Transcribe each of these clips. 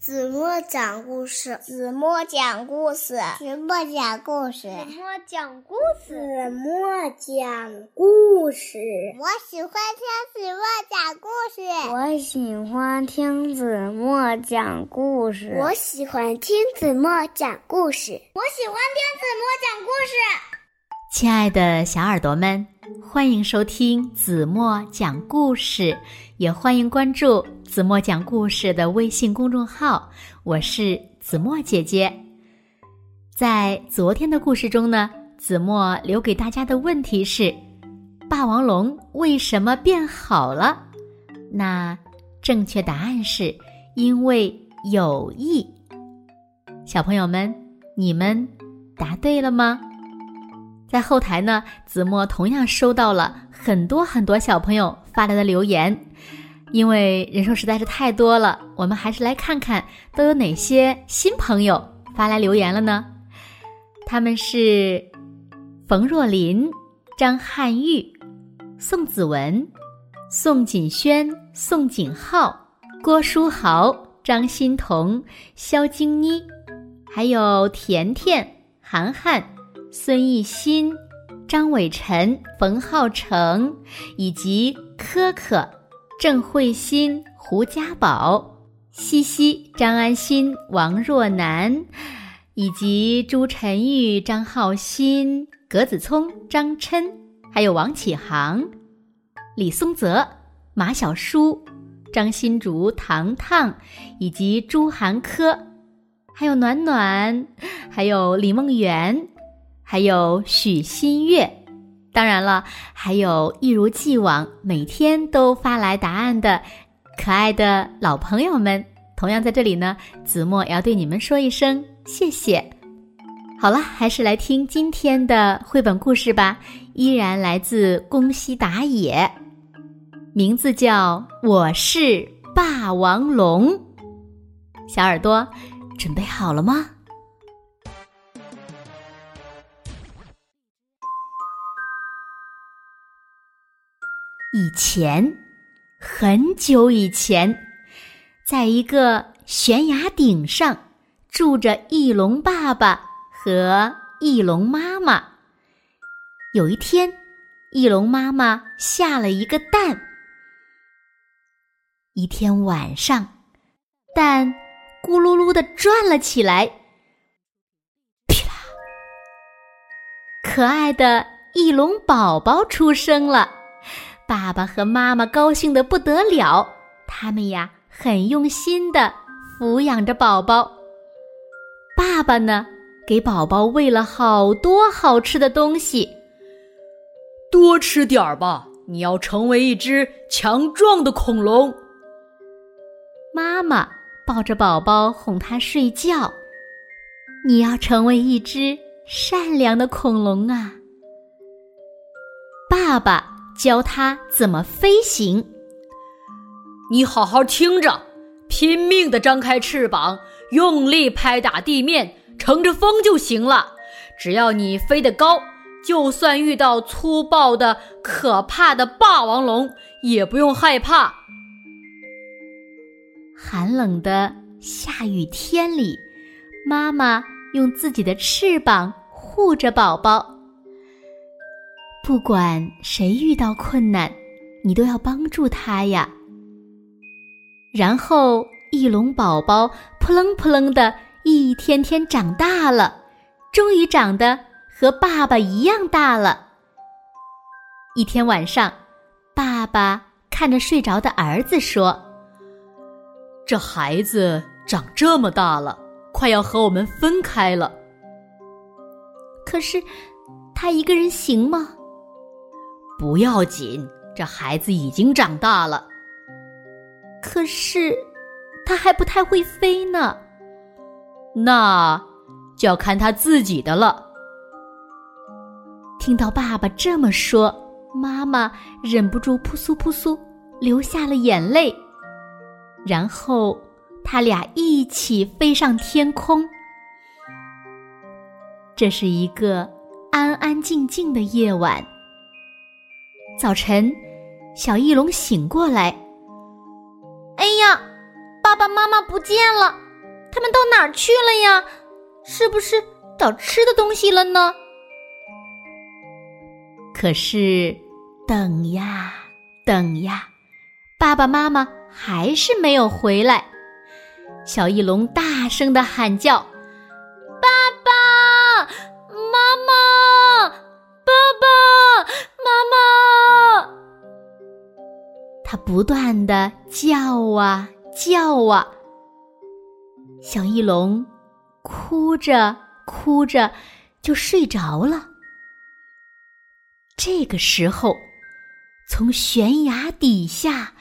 子墨讲故事，子墨讲故事，子墨讲故事，子墨讲故事，子墨讲故事。我喜欢听子墨讲故事。我喜欢听子墨讲故事。我喜欢听子墨讲故事。我喜欢听子墨讲故事。亲爱的小耳朵们，欢迎收听子墨讲故事，也欢迎关注子墨讲故事的微信公众号。我是子墨姐姐。在昨天的故事中呢，子墨留给大家的问题是：霸王龙为什么变好了？那正确答案是因为有益。小朋友们，你们答对了吗？在后台呢，子墨同样收到了很多很多小朋友发来的留言，因为人数实在是太多了，我们还是来看看都有哪些新朋友发来留言了呢？他们是冯若琳、张汉玉、宋子文、宋锦轩、宋景浩、郭书豪、张欣彤、肖晶妮，还有甜甜、涵涵。孙艺新、张伟晨、冯浩成，以及可可、郑慧欣、胡家宝、西西、张安心、王若楠，以及朱晨玉、张浩鑫、葛子聪、张琛，还有王启航、李松泽、马小舒、张新竹、糖糖，以及朱涵科，还有暖暖，还有李梦圆。还有许新月，当然了，还有一如既往每天都发来答案的可爱的老朋友们，同样在这里呢，子墨也要对你们说一声谢谢。好了，还是来听今天的绘本故事吧，依然来自宫西达也，名字叫《我是霸王龙》。小耳朵，准备好了吗？以前，很久以前，在一个悬崖顶上，住着翼龙爸爸和翼龙妈妈。有一天，翼龙妈妈下了一个蛋。一天晚上，蛋咕噜噜的转了起来，噼啦！可爱的翼龙宝宝出生了。爸爸和妈妈高兴的不得了，他们呀很用心的抚养着宝宝。爸爸呢，给宝宝喂了好多好吃的东西。多吃点儿吧，你要成为一只强壮的恐龙。妈妈抱着宝宝哄他睡觉，你要成为一只善良的恐龙啊。爸爸。教它怎么飞行。你好好听着，拼命的张开翅膀，用力拍打地面，乘着风就行了。只要你飞得高，就算遇到粗暴的、可怕的霸王龙，也不用害怕。寒冷的下雨天里，妈妈用自己的翅膀护着宝宝。不管谁遇到困难，你都要帮助他呀。然后，翼龙宝宝扑棱扑棱的一天天长大了，终于长得和爸爸一样大了。一天晚上，爸爸看着睡着的儿子说：“这孩子长这么大了，快要和我们分开了。可是，他一个人行吗？”不要紧，这孩子已经长大了。可是，他还不太会飞呢。那就要看他自己的了。听到爸爸这么说，妈妈忍不住扑簌扑簌流下了眼泪。然后，他俩一起飞上天空。这是一个安安静静的夜晚。早晨，小翼龙醒过来。哎呀，爸爸妈妈不见了，他们到哪儿去了呀？是不是找吃的东西了呢？可是，等呀等呀，爸爸妈妈还是没有回来。小翼龙大声的喊叫：“他不断的叫啊叫啊。小翼龙哭着哭着就睡着了。这个时候，从悬崖底下。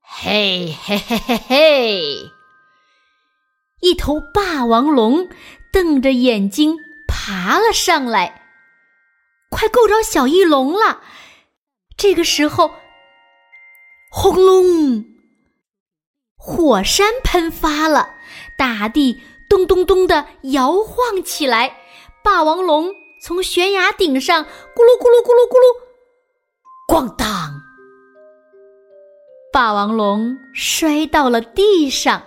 嘿嘿嘿嘿嘿！一头霸王龙瞪着眼睛爬了上来，快够着小翼龙了。这个时候，轰隆！火山喷发了，大地咚咚咚的摇晃起来。霸王龙从悬崖顶上咕噜咕噜咕噜咕噜，咣当！霸王龙摔到了地上，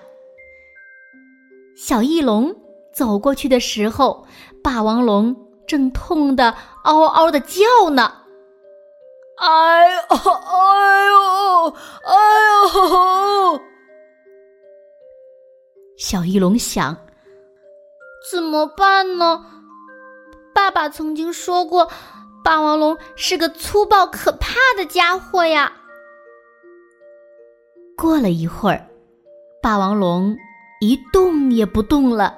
小翼龙走过去的时候，霸王龙正痛得嗷嗷的叫呢。哎呦哎呦哎呦！小翼龙想：怎么办呢？爸爸曾经说过，霸王龙是个粗暴可怕的家伙呀。过了一会儿，霸王龙一动也不动了。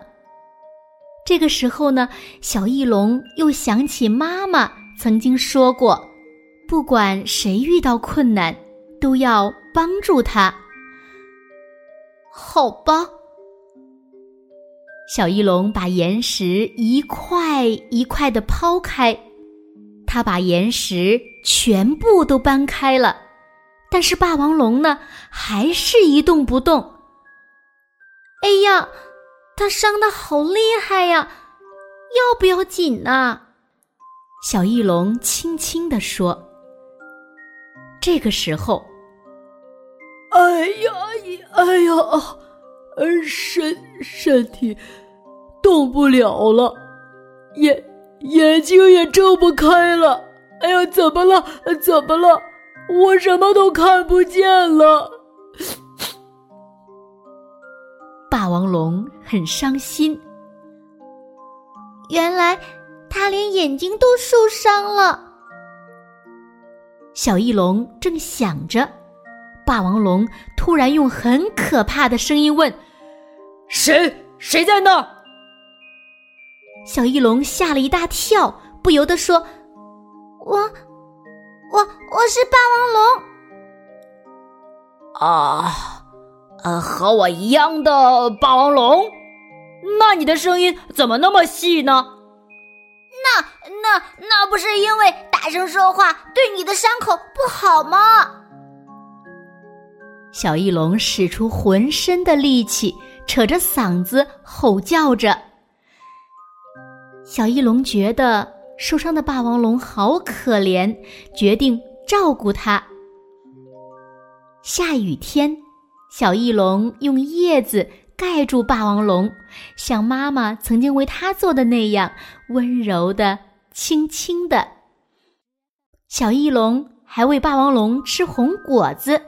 这个时候呢，小翼龙又想起妈妈曾经说过，不管谁遇到困难，都要帮助他。好吧，小翼龙把岩石一块一块的抛开，他把岩石全部都搬开了。但是霸王龙呢，还是一动不动。哎呀，它伤的好厉害呀！要不要紧呢？小翼龙轻轻地说。这个时候，哎呀，哎呀，呃身身体动不了了，眼眼睛也睁不开了。哎呀，怎么了？怎么了？我什么都看不见了。霸王龙很伤心。原来他连眼睛都受伤了。小翼龙正想着，霸王龙突然用很可怕的声音问：“谁？谁在那儿？”小翼龙吓了一大跳，不由得说：“我。”我我是霸王龙，啊，呃，和我一样的霸王龙，那你的声音怎么那么细呢？那那那不是因为大声说话对你的伤口不好吗？小翼龙使出浑身的力气，扯着嗓子吼叫着。小翼龙觉得。受伤的霸王龙好可怜，决定照顾它。下雨天，小翼龙用叶子盖住霸王龙，像妈妈曾经为它做的那样，温柔的、轻轻的。小翼龙还喂霸王龙吃红果子，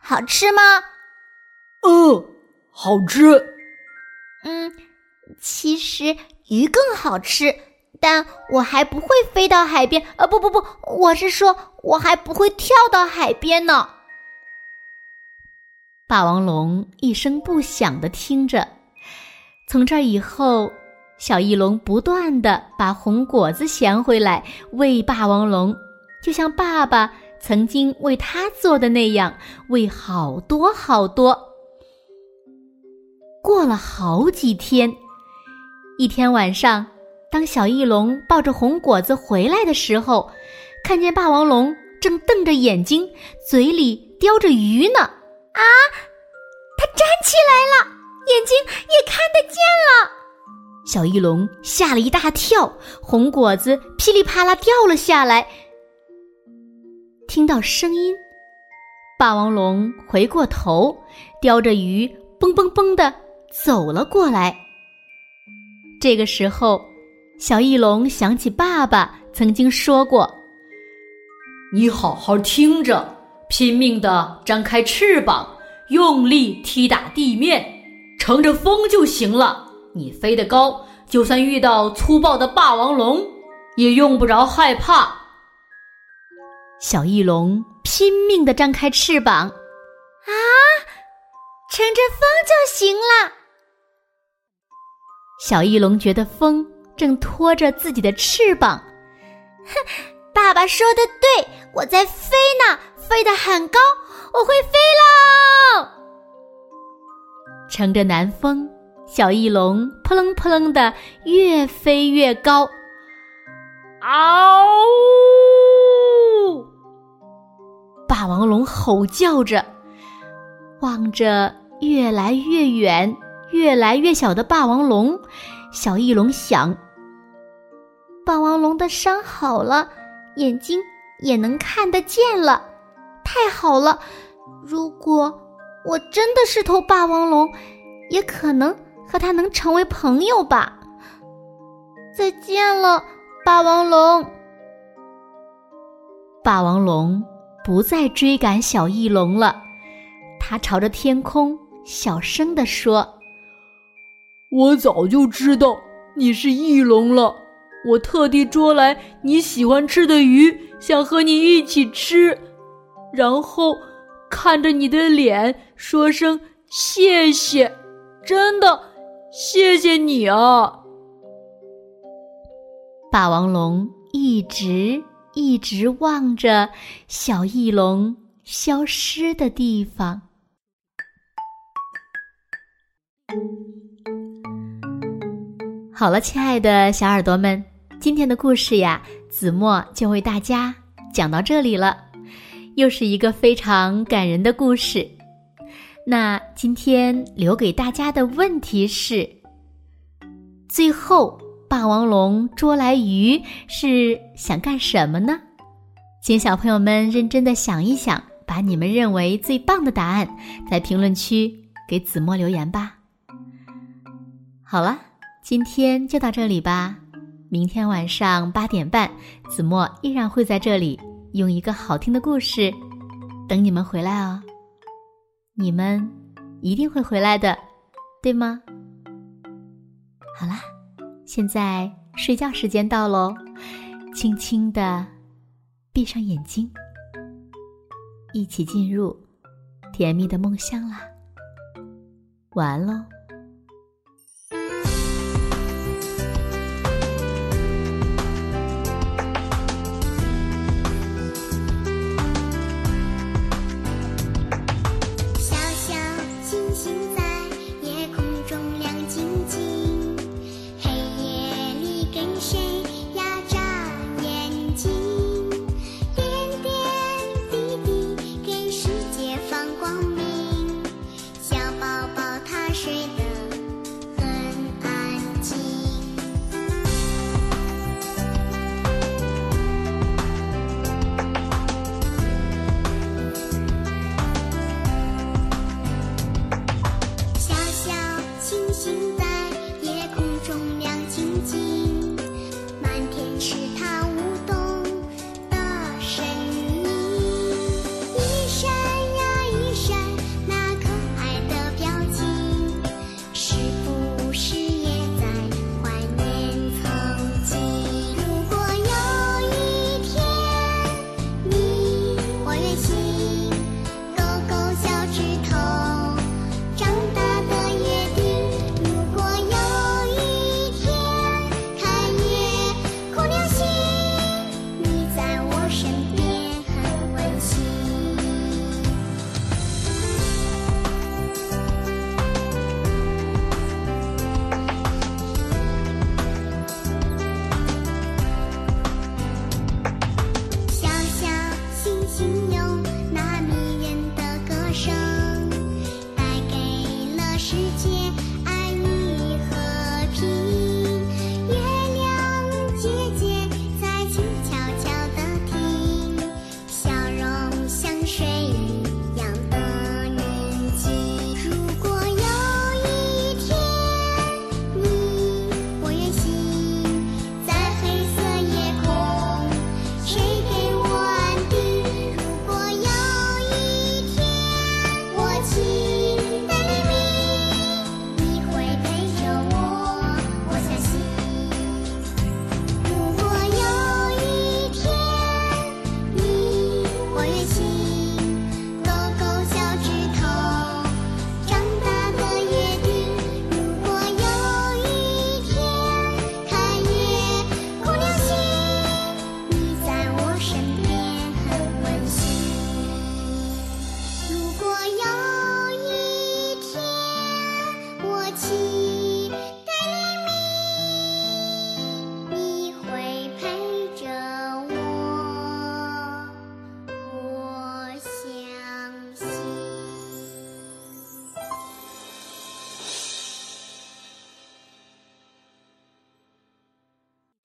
好吃吗？嗯，好吃。嗯，其实鱼更好吃。但我还不会飞到海边，呃，不不不，我是说，我还不会跳到海边呢。霸王龙一声不响的听着，从这以后，小翼龙不断的把红果子衔回来喂霸王龙，就像爸爸曾经为他做的那样，喂好多好多。过了好几天，一天晚上。当小翼龙抱着红果子回来的时候，看见霸王龙正瞪着眼睛，嘴里叼着鱼呢。啊！它站起来了，眼睛也看得见了。小翼龙吓了一大跳，红果子噼里啪啦掉了下来。听到声音，霸王龙回过头，叼着鱼蹦蹦蹦的走了过来。这个时候，小翼龙想起爸爸曾经说过：“你好好听着，拼命的张开翅膀，用力踢打地面，乘着风就行了。你飞得高，就算遇到粗暴的霸王龙，也用不着害怕。”小翼龙拼命的张开翅膀，啊，乘着风就行了。小翼龙觉得风正拖着自己的翅膀，哼，爸爸说的对，我在飞呢，飞得很高，我会飞喽！乘着南风，小翼龙扑棱扑棱的越飞越高，嗷！霸王龙吼叫着，望着越来越远、越来越小的霸王龙，小翼龙想：霸王龙的伤好了，眼睛也能看得见了，太好了！如果我真的是头霸王龙，也可能和它能成为朋友吧。再见了，霸王龙！霸王龙。不再追赶小翼龙了，他朝着天空小声地说：“我早就知道你是翼龙了，我特地捉来你喜欢吃的鱼，想和你一起吃，然后看着你的脸说声谢谢，真的谢谢你啊！”霸王龙一直。一直望着小翼龙消失的地方。好了，亲爱的小耳朵们，今天的故事呀，子墨就为大家讲到这里了。又是一个非常感人的故事。那今天留给大家的问题是：最后。霸王龙捉来鱼是想干什么呢？请小朋友们认真的想一想，把你们认为最棒的答案在评论区给子墨留言吧。好了，今天就到这里吧。明天晚上八点半，子墨依然会在这里用一个好听的故事等你们回来哦。你们一定会回来的，对吗？好啦。现在睡觉时间到喽，轻轻的闭上眼睛，一起进入甜蜜的梦乡啦。晚安喽。